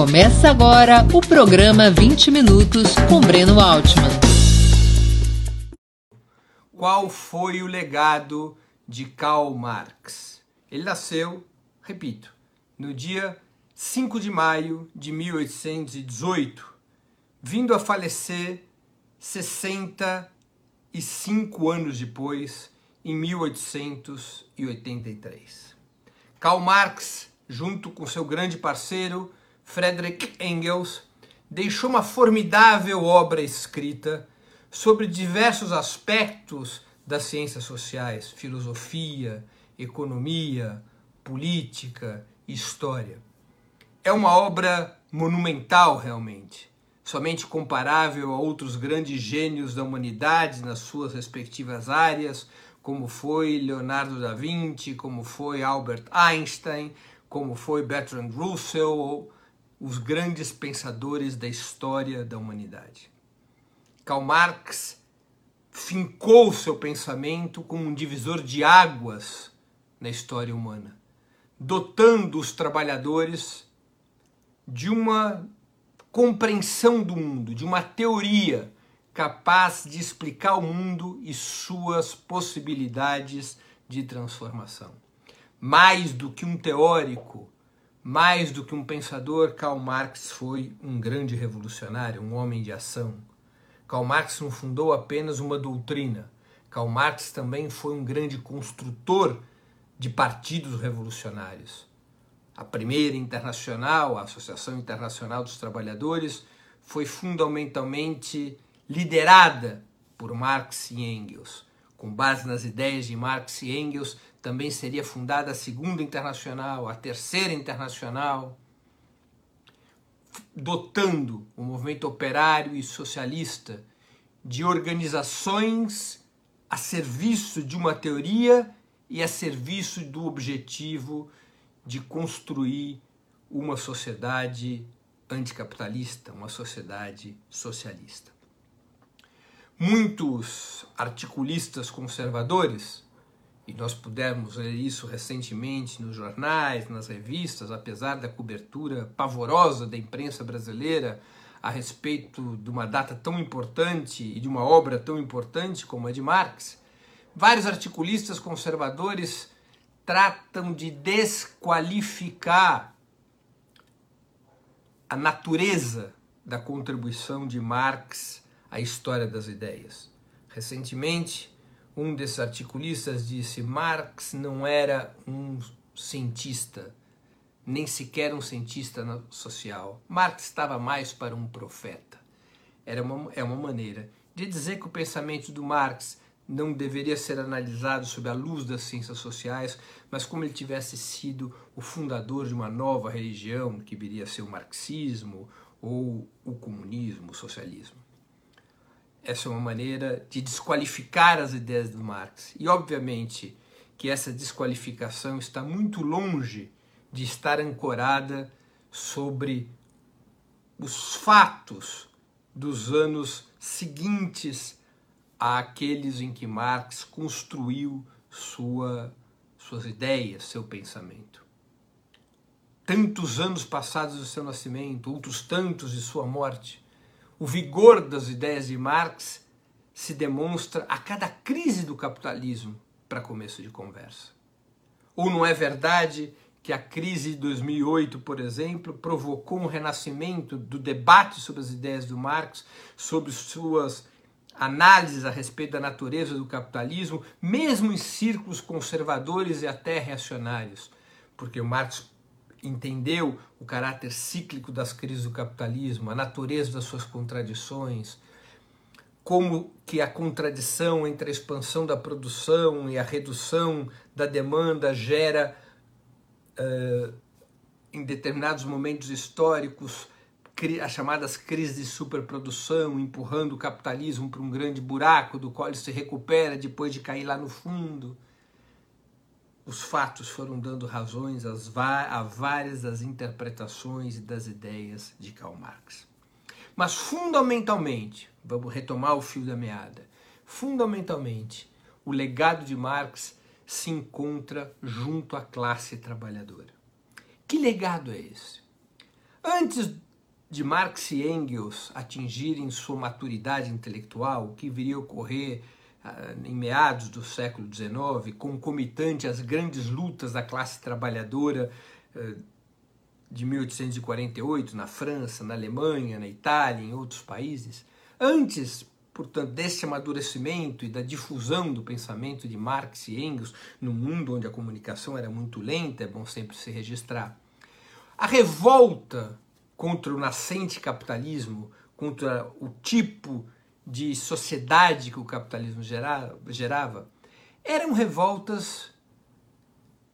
Começa agora o programa 20 Minutos com Breno Altman. Qual foi o legado de Karl Marx? Ele nasceu, repito, no dia 5 de maio de 1818, vindo a falecer 65 anos depois, em 1883. Karl Marx, junto com seu grande parceiro Friedrich Engels, deixou uma formidável obra escrita sobre diversos aspectos das ciências sociais, filosofia, economia, política, história. É uma obra monumental realmente, somente comparável a outros grandes gênios da humanidade nas suas respectivas áreas, como foi Leonardo da Vinci, como foi Albert Einstein, como foi Bertrand Russell, os grandes pensadores da história da humanidade. Karl Marx fincou seu pensamento como um divisor de águas na história humana, dotando os trabalhadores de uma compreensão do mundo, de uma teoria capaz de explicar o mundo e suas possibilidades de transformação. Mais do que um teórico, mais do que um pensador, Karl Marx foi um grande revolucionário, um homem de ação. Karl Marx não fundou apenas uma doutrina. Karl Marx também foi um grande construtor de partidos revolucionários. A primeira internacional, a Associação Internacional dos Trabalhadores, foi fundamentalmente liderada por Marx e Engels. Com base nas ideias de Marx e Engels, também seria fundada a Segunda Internacional, a Terceira Internacional, dotando o movimento operário e socialista de organizações a serviço de uma teoria e a serviço do objetivo de construir uma sociedade anticapitalista, uma sociedade socialista. Muitos articulistas conservadores e nós pudemos ler isso recentemente nos jornais, nas revistas, apesar da cobertura pavorosa da imprensa brasileira a respeito de uma data tão importante e de uma obra tão importante como a de Marx, vários articulistas conservadores tratam de desqualificar a natureza da contribuição de Marx à história das ideias. Recentemente, um desses articulistas disse: Marx não era um cientista, nem sequer um cientista social. Marx estava mais para um profeta. Era uma, é uma maneira de dizer que o pensamento do Marx não deveria ser analisado sob a luz das ciências sociais, mas como ele tivesse sido o fundador de uma nova religião que viria a ser o marxismo ou o comunismo, o socialismo. Essa é uma maneira de desqualificar as ideias do Marx. E, obviamente, que essa desqualificação está muito longe de estar ancorada sobre os fatos dos anos seguintes àqueles em que Marx construiu sua, suas ideias, seu pensamento. Tantos anos passados do seu nascimento, outros tantos de sua morte, o vigor das ideias de Marx se demonstra a cada crise do capitalismo, para começo de conversa. Ou não é verdade que a crise de 2008, por exemplo, provocou um renascimento do debate sobre as ideias do Marx, sobre suas análises a respeito da natureza do capitalismo, mesmo em círculos conservadores e até reacionários, porque o Marx entendeu o caráter cíclico das crises do capitalismo, a natureza das suas contradições, como que a contradição entre a expansão da produção e a redução da demanda gera, uh, em determinados momentos históricos, as chamadas crises de superprodução, empurrando o capitalismo para um grande buraco do qual ele se recupera depois de cair lá no fundo os fatos foram dando razões a várias das interpretações e das ideias de Karl Marx. Mas fundamentalmente, vamos retomar o fio da meada, fundamentalmente, o legado de Marx se encontra junto à classe trabalhadora. Que legado é esse? Antes de Marx e Engels atingirem sua maturidade intelectual, o que viria a ocorrer em meados do século XIX, concomitante às grandes lutas da classe trabalhadora eh, de 1848 na França, na Alemanha, na Itália, em outros países, antes, portanto, desse amadurecimento e da difusão do pensamento de Marx e Engels no mundo onde a comunicação era muito lenta, é bom sempre se registrar. A revolta contra o nascente capitalismo, contra o tipo sociedade que o capitalismo gerava, eram revoltas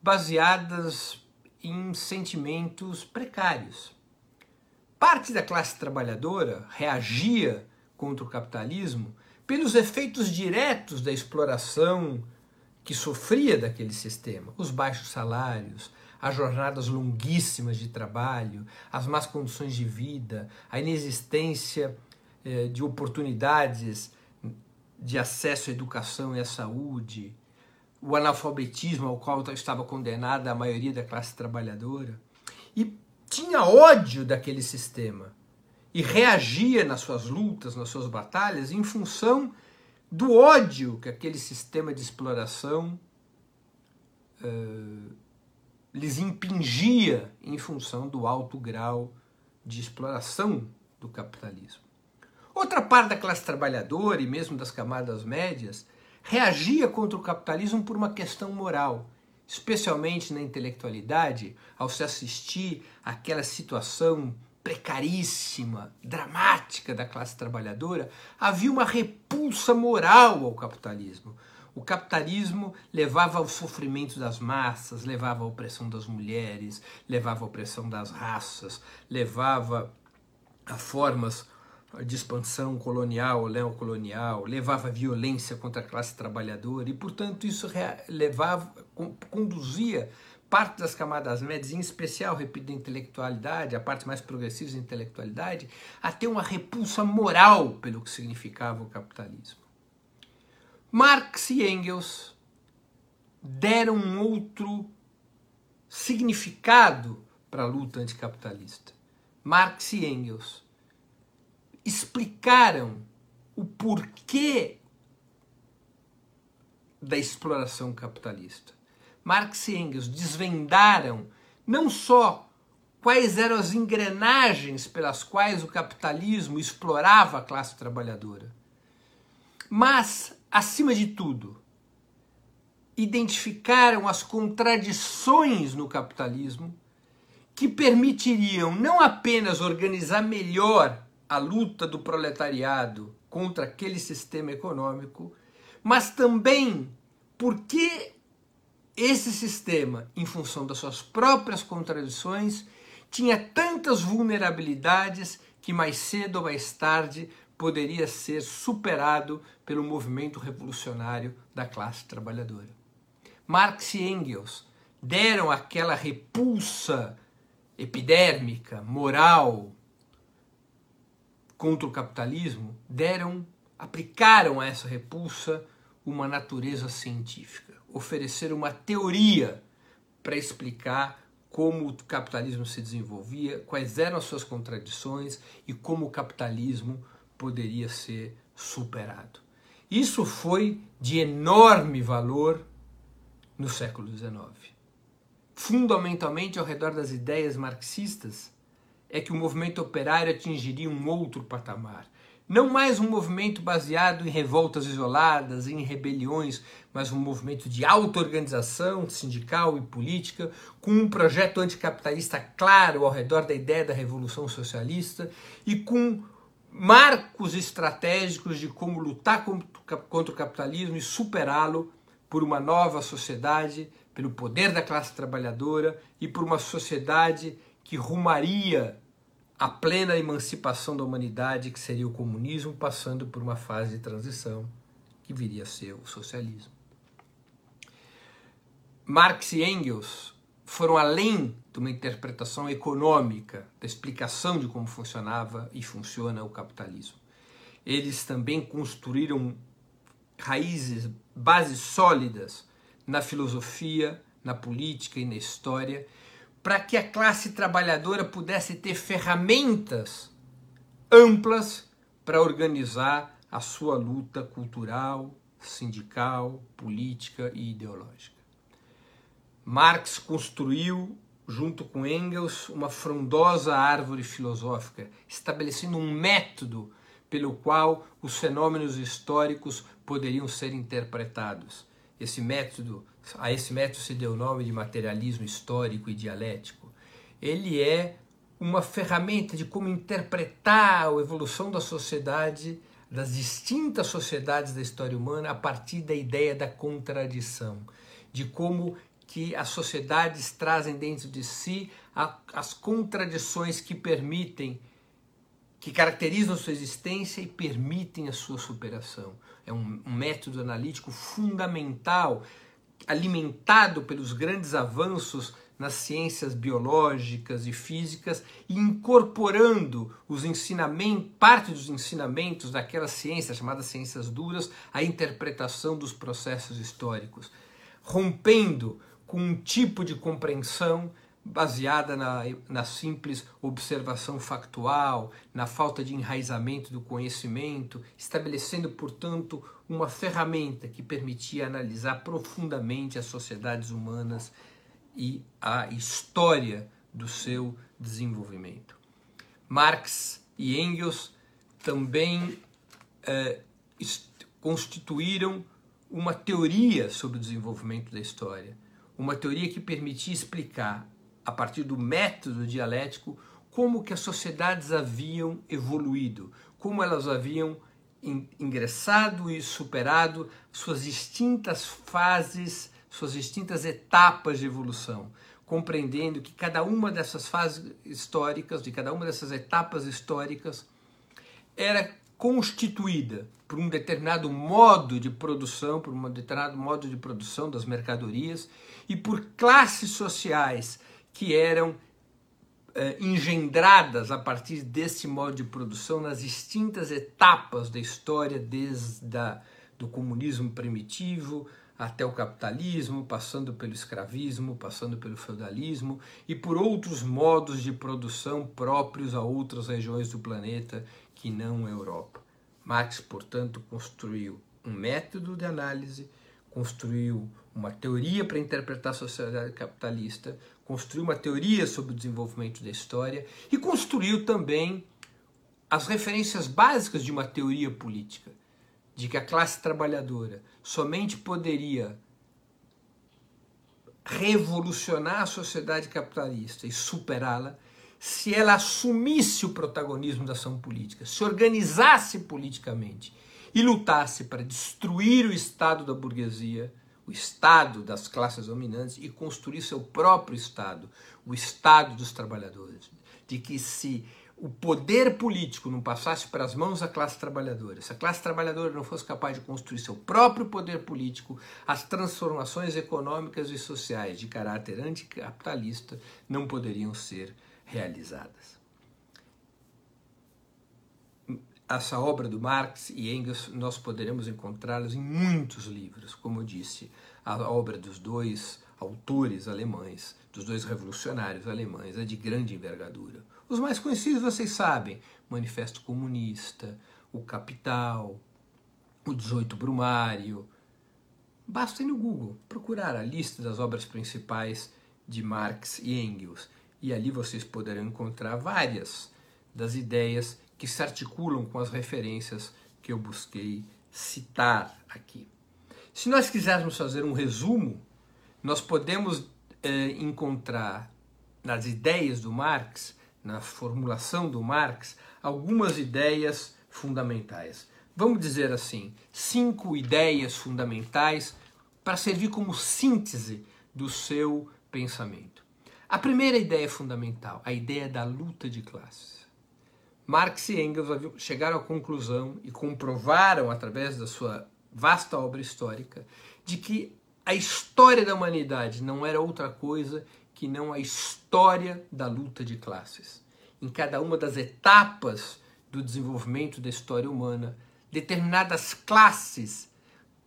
baseadas em sentimentos precários. Parte da classe trabalhadora reagia contra o capitalismo pelos efeitos diretos da exploração que sofria daquele sistema, os baixos salários, as jornadas longuíssimas de trabalho, as más condições de vida, a inexistência de oportunidades de acesso à educação e à saúde, o analfabetismo ao qual estava condenada a maioria da classe trabalhadora, e tinha ódio daquele sistema e reagia nas suas lutas, nas suas batalhas, em função do ódio que aquele sistema de exploração uh, lhes impingia em função do alto grau de exploração do capitalismo. Outra parte da classe trabalhadora e mesmo das camadas médias reagia contra o capitalismo por uma questão moral, especialmente na intelectualidade, ao se assistir àquela situação precaríssima, dramática da classe trabalhadora, havia uma repulsa moral ao capitalismo. O capitalismo levava ao sofrimento das massas, levava à opressão das mulheres, levava à opressão das raças, levava a formas de expansão colonial, neocolonial, levava violência contra a classe trabalhadora e, portanto, isso levava, conduzia parte das camadas médias, em especial, repito, da intelectualidade, a parte mais progressista da intelectualidade, a ter uma repulsa moral pelo que significava o capitalismo. Marx e Engels deram um outro significado para a luta anticapitalista. Marx e Engels explicaram o porquê da exploração capitalista. Marx e Engels desvendaram não só quais eram as engrenagens pelas quais o capitalismo explorava a classe trabalhadora, mas, acima de tudo, identificaram as contradições no capitalismo que permitiriam não apenas organizar melhor a luta do proletariado contra aquele sistema econômico, mas também porque esse sistema, em função das suas próprias contradições, tinha tantas vulnerabilidades que mais cedo ou mais tarde poderia ser superado pelo movimento revolucionário da classe trabalhadora. Marx e Engels deram aquela repulsa epidérmica, moral, contra o capitalismo deram, aplicaram a essa repulsa uma natureza científica, ofereceram uma teoria para explicar como o capitalismo se desenvolvia, quais eram as suas contradições e como o capitalismo poderia ser superado. Isso foi de enorme valor no século XIX. Fundamentalmente ao redor das ideias marxistas, é que o movimento operário atingiria um outro patamar. Não mais um movimento baseado em revoltas isoladas, em rebeliões, mas um movimento de auto-organização sindical e política, com um projeto anticapitalista claro ao redor da ideia da revolução socialista e com marcos estratégicos de como lutar contra o capitalismo e superá-lo por uma nova sociedade, pelo poder da classe trabalhadora e por uma sociedade que rumaria a plena emancipação da humanidade, que seria o comunismo, passando por uma fase de transição que viria a ser o socialismo. Marx e Engels foram além de uma interpretação econômica da explicação de como funcionava e funciona o capitalismo. Eles também construíram raízes, bases sólidas na filosofia, na política e na história para que a classe trabalhadora pudesse ter ferramentas amplas para organizar a sua luta cultural, sindical, política e ideológica. Marx construiu, junto com Engels, uma frondosa árvore filosófica, estabelecendo um método pelo qual os fenômenos históricos poderiam ser interpretados. Esse método, a esse método se deu o nome de materialismo histórico e dialético. Ele é uma ferramenta de como interpretar a evolução da sociedade, das distintas sociedades da história humana a partir da ideia da contradição, de como que as sociedades trazem dentro de si a, as contradições que permitem, que caracterizam sua existência e permitem a sua superação. É um, um método analítico fundamental, alimentado pelos grandes avanços nas ciências biológicas e físicas incorporando os ensinamentos, parte dos ensinamentos daquelas ciências chamadas ciências duras, à interpretação dos processos históricos, rompendo com um tipo de compreensão baseada na, na simples observação factual, na falta de enraizamento do conhecimento, estabelecendo, portanto, uma ferramenta que permitia analisar profundamente as sociedades humanas e a história do seu desenvolvimento. Marx e Engels também eh, constituíram uma teoria sobre o desenvolvimento da história uma teoria que permitia explicar, a partir do método dialético, como que as sociedades haviam evoluído, como elas haviam ingressado e superado suas distintas fases, suas distintas etapas de evolução, compreendendo que cada uma dessas fases históricas, de cada uma dessas etapas históricas, era constituída por um determinado modo de produção, por um determinado modo de produção das mercadorias e por classes sociais que eram eh, engendradas a partir desse modo de produção nas distintas etapas da história, desde a, do comunismo primitivo até o capitalismo, passando pelo escravismo, passando pelo feudalismo e por outros modos de produção próprios a outras regiões do planeta que não a Europa. Marx, portanto, construiu um método de análise, construiu uma teoria para interpretar a sociedade capitalista, construiu uma teoria sobre o desenvolvimento da história e construiu também as referências básicas de uma teoria política, de que a classe trabalhadora somente poderia revolucionar a sociedade capitalista e superá-la se ela assumisse o protagonismo da ação política, se organizasse politicamente e lutasse para destruir o Estado da burguesia, o Estado das classes dominantes e construir seu próprio Estado, o Estado dos trabalhadores. De que se o poder político não passasse para as mãos da classe trabalhadora, se a classe trabalhadora não fosse capaz de construir seu próprio poder político, as transformações econômicas e sociais de caráter anticapitalista não poderiam ser realizadas. Essa obra do Marx e Engels nós poderemos encontrá-las em muitos livros, como eu disse, a obra dos dois autores alemães, dos dois revolucionários alemães, é de grande envergadura. Os mais conhecidos vocês sabem: Manifesto Comunista, O Capital, O 18 Brumário. Basta ir no Google procurar a lista das obras principais de Marx e Engels e ali vocês poderão encontrar várias das ideias que se articulam com as referências que eu busquei citar aqui. Se nós quisermos fazer um resumo, nós podemos eh, encontrar nas ideias do Marx, na formulação do Marx, algumas ideias fundamentais. Vamos dizer assim, cinco ideias fundamentais para servir como síntese do seu pensamento. A primeira ideia fundamental, a ideia da luta de classes. Marx e Engels chegaram à conclusão e comprovaram através da sua vasta obra histórica de que a história da humanidade não era outra coisa que não a história da luta de classes. Em cada uma das etapas do desenvolvimento da história humana, determinadas classes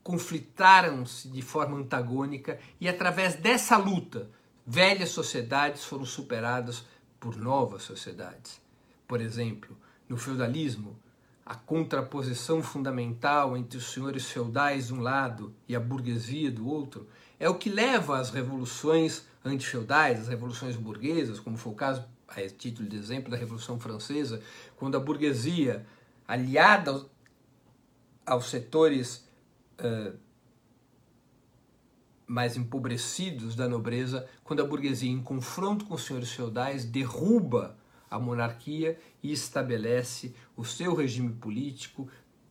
conflitaram-se de forma antagônica e através dessa luta velhas sociedades foram superadas por novas sociedades. Por exemplo, no feudalismo, a contraposição fundamental entre os senhores feudais de um lado e a burguesia do outro é o que leva às revoluções antifeudais, às revoluções burguesas, como foi o caso, a título de exemplo, da Revolução Francesa, quando a burguesia, aliada aos, aos setores uh, mais empobrecidos da nobreza, quando a burguesia, em confronto com os senhores feudais, derruba a monarquia e estabelece o seu regime político,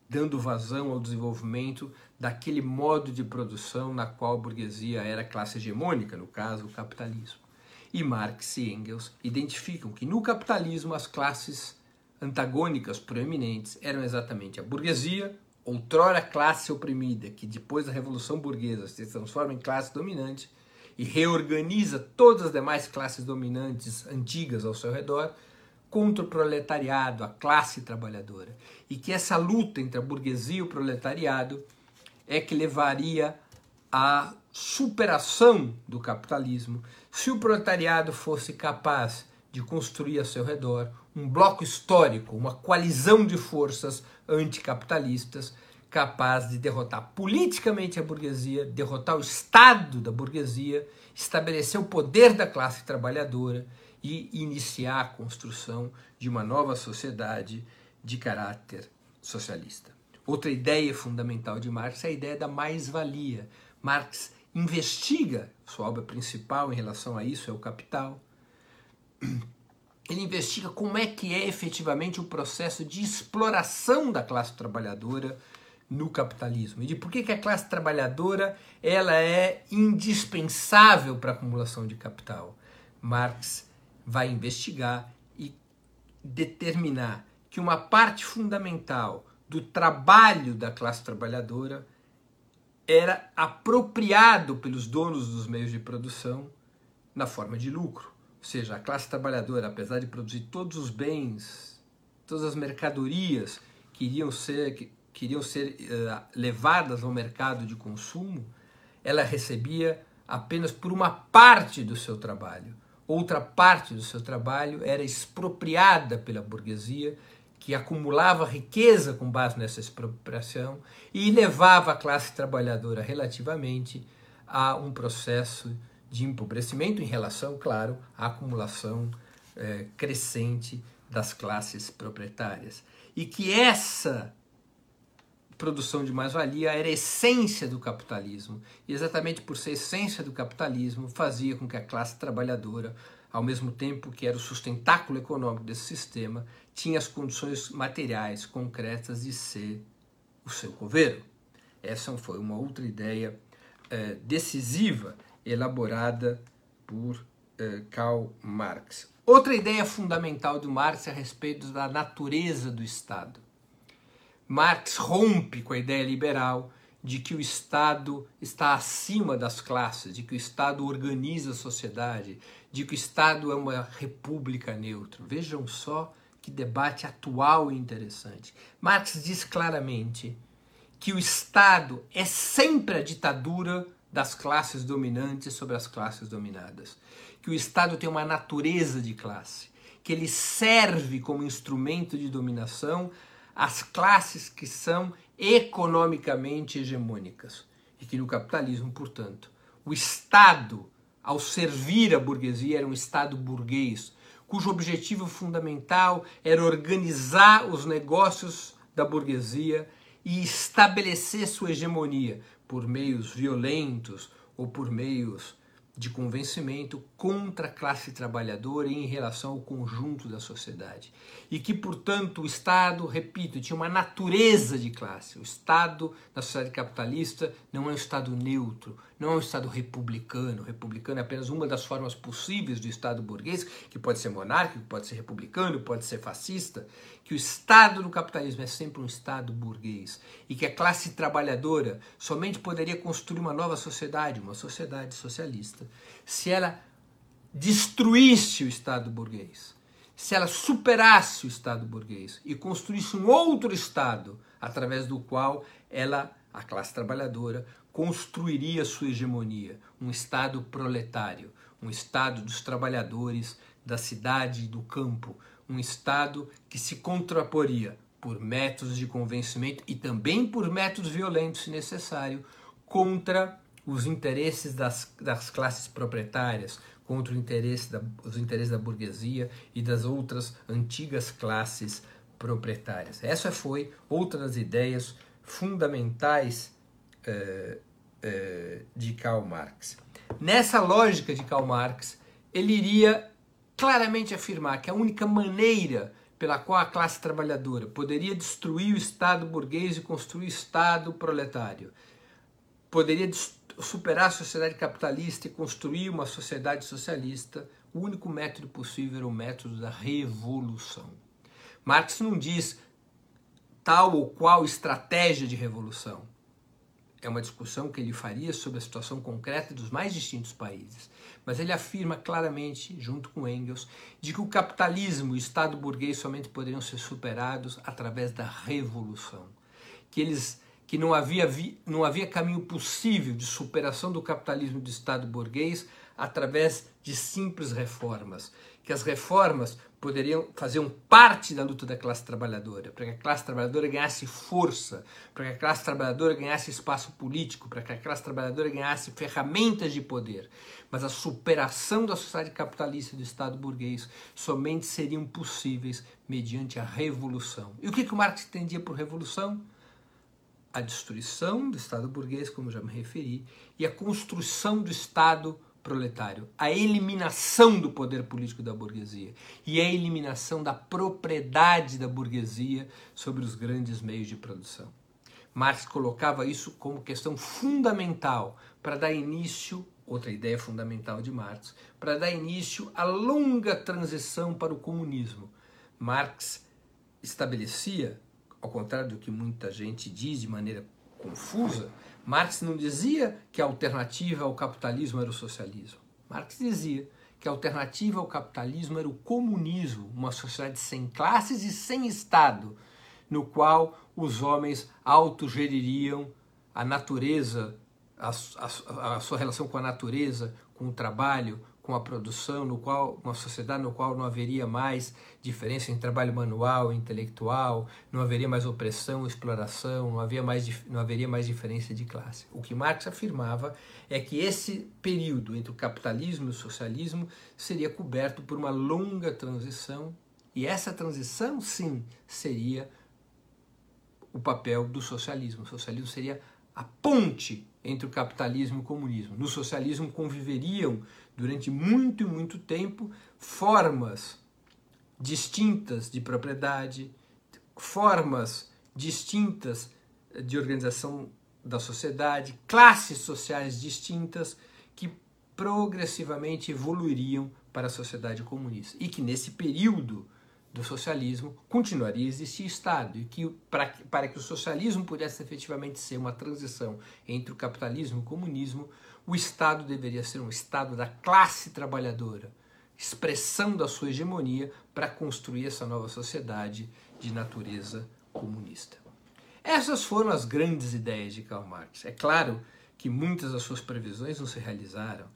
dando vazão ao desenvolvimento daquele modo de produção na qual a burguesia era classe hegemônica, no caso, o capitalismo. E Marx e Engels identificam que no capitalismo as classes antagônicas proeminentes eram exatamente a burguesia, outrora classe oprimida, que depois da Revolução Burguesa se transforma em classe dominante e reorganiza todas as demais classes dominantes antigas ao seu redor, contra o proletariado, a classe trabalhadora. E que essa luta entre a burguesia e o proletariado é que levaria à superação do capitalismo se o proletariado fosse capaz de construir a seu redor um bloco histórico, uma coalizão de forças anticapitalistas capaz de derrotar politicamente a burguesia, derrotar o Estado da burguesia, estabelecer o poder da classe trabalhadora e iniciar a construção de uma nova sociedade de caráter socialista. Outra ideia fundamental de Marx é a ideia da mais-valia. Marx investiga, sua obra principal em relação a isso é o Capital. Ele investiga como é que é efetivamente o processo de exploração da classe trabalhadora no capitalismo e de por que, que a classe trabalhadora ela é indispensável para a acumulação de capital. Marx vai investigar e determinar que uma parte fundamental do trabalho da classe trabalhadora era apropriado pelos donos dos meios de produção na forma de lucro. Ou seja, a classe trabalhadora, apesar de produzir todos os bens, todas as mercadorias que iriam ser, queriam ser uh, levadas ao mercado de consumo, ela recebia apenas por uma parte do seu trabalho outra parte do seu trabalho era expropriada pela burguesia, que acumulava riqueza com base nessa expropriação e levava a classe trabalhadora relativamente a um processo de empobrecimento em relação, claro, à acumulação eh, crescente das classes proprietárias. E que essa produção de mais-valia era a essência do capitalismo. E exatamente por ser essência do capitalismo, fazia com que a classe trabalhadora, ao mesmo tempo que era o sustentáculo econômico desse sistema, tinha as condições materiais concretas de ser o seu governo. Essa foi uma outra ideia eh, decisiva elaborada por eh, Karl Marx. Outra ideia fundamental do Marx é a respeito da natureza do Estado. Marx rompe com a ideia liberal de que o Estado está acima das classes, de que o Estado organiza a sociedade, de que o Estado é uma república neutra. Vejam só que debate atual e interessante. Marx diz claramente que o Estado é sempre a ditadura das classes dominantes sobre as classes dominadas, que o Estado tem uma natureza de classe, que ele serve como instrumento de dominação as classes que são economicamente hegemônicas e que no capitalismo, portanto, o Estado, ao servir a burguesia, era um Estado burguês, cujo objetivo fundamental era organizar os negócios da burguesia e estabelecer sua hegemonia por meios violentos ou por meios de convencimento contra a classe trabalhadora e em relação ao conjunto da sociedade. E que, portanto, o Estado, repito, tinha uma natureza de classe. O Estado, na sociedade capitalista, não é um Estado neutro, não é um Estado republicano. Republicano é apenas uma das formas possíveis do Estado burguês, que pode ser monárquico, pode ser republicano, pode ser fascista. Que o Estado do capitalismo é sempre um Estado burguês. E que a classe trabalhadora somente poderia construir uma nova sociedade, uma sociedade socialista, se ela destruísse o Estado burguês. Se ela superasse o Estado burguês e construísse um outro Estado através do qual ela, a classe trabalhadora, construiria sua hegemonia, um Estado proletário, um Estado dos trabalhadores, da cidade e do campo, um Estado que se contraporia por métodos de convencimento e também por métodos violentos, se necessário, contra os interesses das, das classes proprietárias, contra interesse da, os interesses da burguesia e das outras antigas classes proprietárias. Essa foi outra das ideias fundamentais eh, eh, de Karl Marx. Nessa lógica de Karl Marx, ele iria claramente afirmar que a única maneira pela qual a classe trabalhadora poderia destruir o Estado burguês e construir o Estado proletário, poderia superar a sociedade capitalista e construir uma sociedade socialista, o único método possível era o método da revolução. Marx não diz tal ou qual estratégia de revolução. É uma discussão que ele faria sobre a situação concreta dos mais distintos países. Mas ele afirma claramente, junto com Engels, de que o capitalismo e o Estado burguês somente poderiam ser superados através da revolução. Que eles que não havia, não havia caminho possível de superação do capitalismo do Estado burguês através de simples reformas, que as reformas poderiam fazer um parte da luta da classe trabalhadora, para que a classe trabalhadora ganhasse força, para que a classe trabalhadora ganhasse espaço político, para que a classe trabalhadora ganhasse ferramentas de poder. Mas a superação da sociedade capitalista e do Estado burguês somente seriam possíveis mediante a revolução. E o que, que o Marx entendia por revolução? a destruição do Estado burguês, como já me referi, e a construção do Estado proletário, a eliminação do poder político da burguesia e a eliminação da propriedade da burguesia sobre os grandes meios de produção. Marx colocava isso como questão fundamental para dar início, outra ideia fundamental de Marx, para dar início à longa transição para o comunismo. Marx estabelecia ao contrário do que muita gente diz de maneira confusa, Marx não dizia que a alternativa ao capitalismo era o socialismo. Marx dizia que a alternativa ao capitalismo era o comunismo, uma sociedade sem classes e sem Estado, no qual os homens autogeririam a natureza, a, a, a sua relação com a natureza, com o trabalho, com a produção, no qual uma sociedade no qual não haveria mais diferença em trabalho manual, intelectual, não haveria mais opressão, exploração, não, havia mais, não haveria mais diferença de classe. O que Marx afirmava é que esse período entre o capitalismo e o socialismo seria coberto por uma longa transição e essa transição, sim, seria o papel do socialismo. O socialismo seria a ponte entre o capitalismo e o comunismo. No socialismo conviveriam durante muito e muito tempo formas distintas de propriedade, formas distintas de organização da sociedade, classes sociais distintas que progressivamente evoluiriam para a sociedade comunista. E que nesse período do socialismo continuaria a existir Estado e que para, para que o socialismo pudesse efetivamente ser uma transição entre o capitalismo e o comunismo, o Estado deveria ser um Estado da classe trabalhadora, expressão da sua hegemonia para construir essa nova sociedade de natureza comunista. Essas foram as grandes ideias de Karl Marx. É claro que muitas das suas previsões não se realizaram.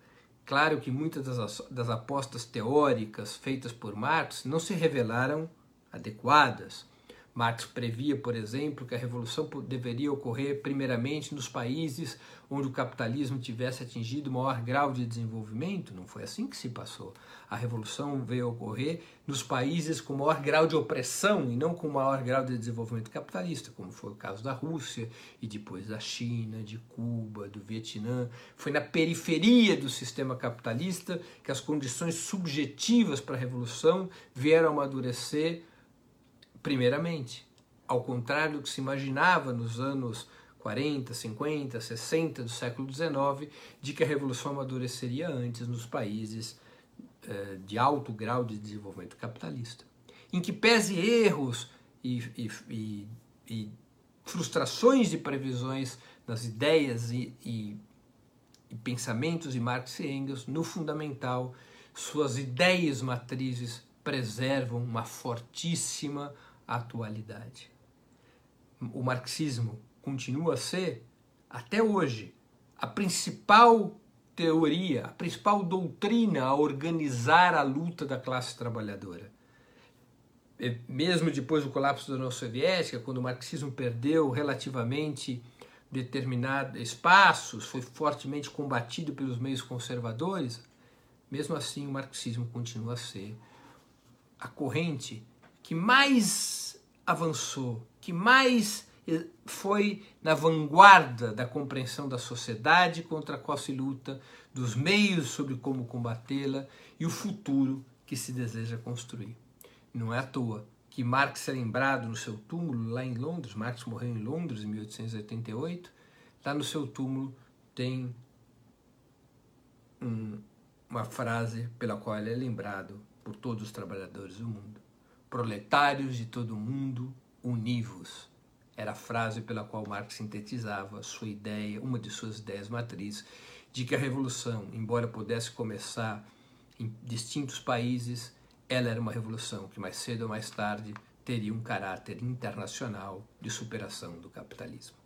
Claro que muitas das, das apostas teóricas feitas por Marx não se revelaram adequadas. Marx previa, por exemplo, que a revolução deveria ocorrer primeiramente nos países onde o capitalismo tivesse atingido maior grau de desenvolvimento. Não foi assim que se passou. A revolução veio ocorrer nos países com maior grau de opressão e não com maior grau de desenvolvimento capitalista, como foi o caso da Rússia e depois da China, de Cuba, do Vietnã. Foi na periferia do sistema capitalista que as condições subjetivas para a revolução vieram amadurecer primeiramente. Ao contrário do que se imaginava nos anos 40, 50, 60 do século XIX, de que a revolução amadureceria antes nos países eh, de alto grau de desenvolvimento capitalista. Em que pese erros e, e, e, e frustrações de previsões nas ideias e, pensamentos de Marx e Engels, no fundamental, suas ideias matrizes preservam uma fortíssima atualidade. O marxismo continua a ser, até hoje, a principal teoria, a principal doutrina a organizar a luta da classe trabalhadora. Mesmo depois do colapso da União Soviética, quando o marxismo perdeu relativamente determinados espaços, foi fortemente combatido pelos meios conservadores, mesmo assim o marxismo continua a ser a corrente que mais avançou, que mais foi na vanguarda da compreensão da sociedade contra a qual se luta, dos meios sobre como combatê-la e o futuro que se deseja construir. Não é à toa que Marx é lembrado no seu túmulo lá em Londres, Marx morreu em Londres em 1888, lá no seu túmulo tem um, uma frase pela qual ele é lembrado por todos os trabalhadores do mundo. Proletários de todo mundo, univos era a frase pela qual Marx sintetizava sua ideia, uma de suas ideias matrizes, de que a revolução, embora pudesse começar em distintos países, ela era uma revolução que mais cedo ou mais tarde teria um caráter internacional de superação do capitalismo.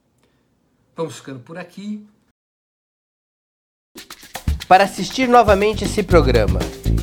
Vamos ficando por aqui. Para assistir novamente esse programa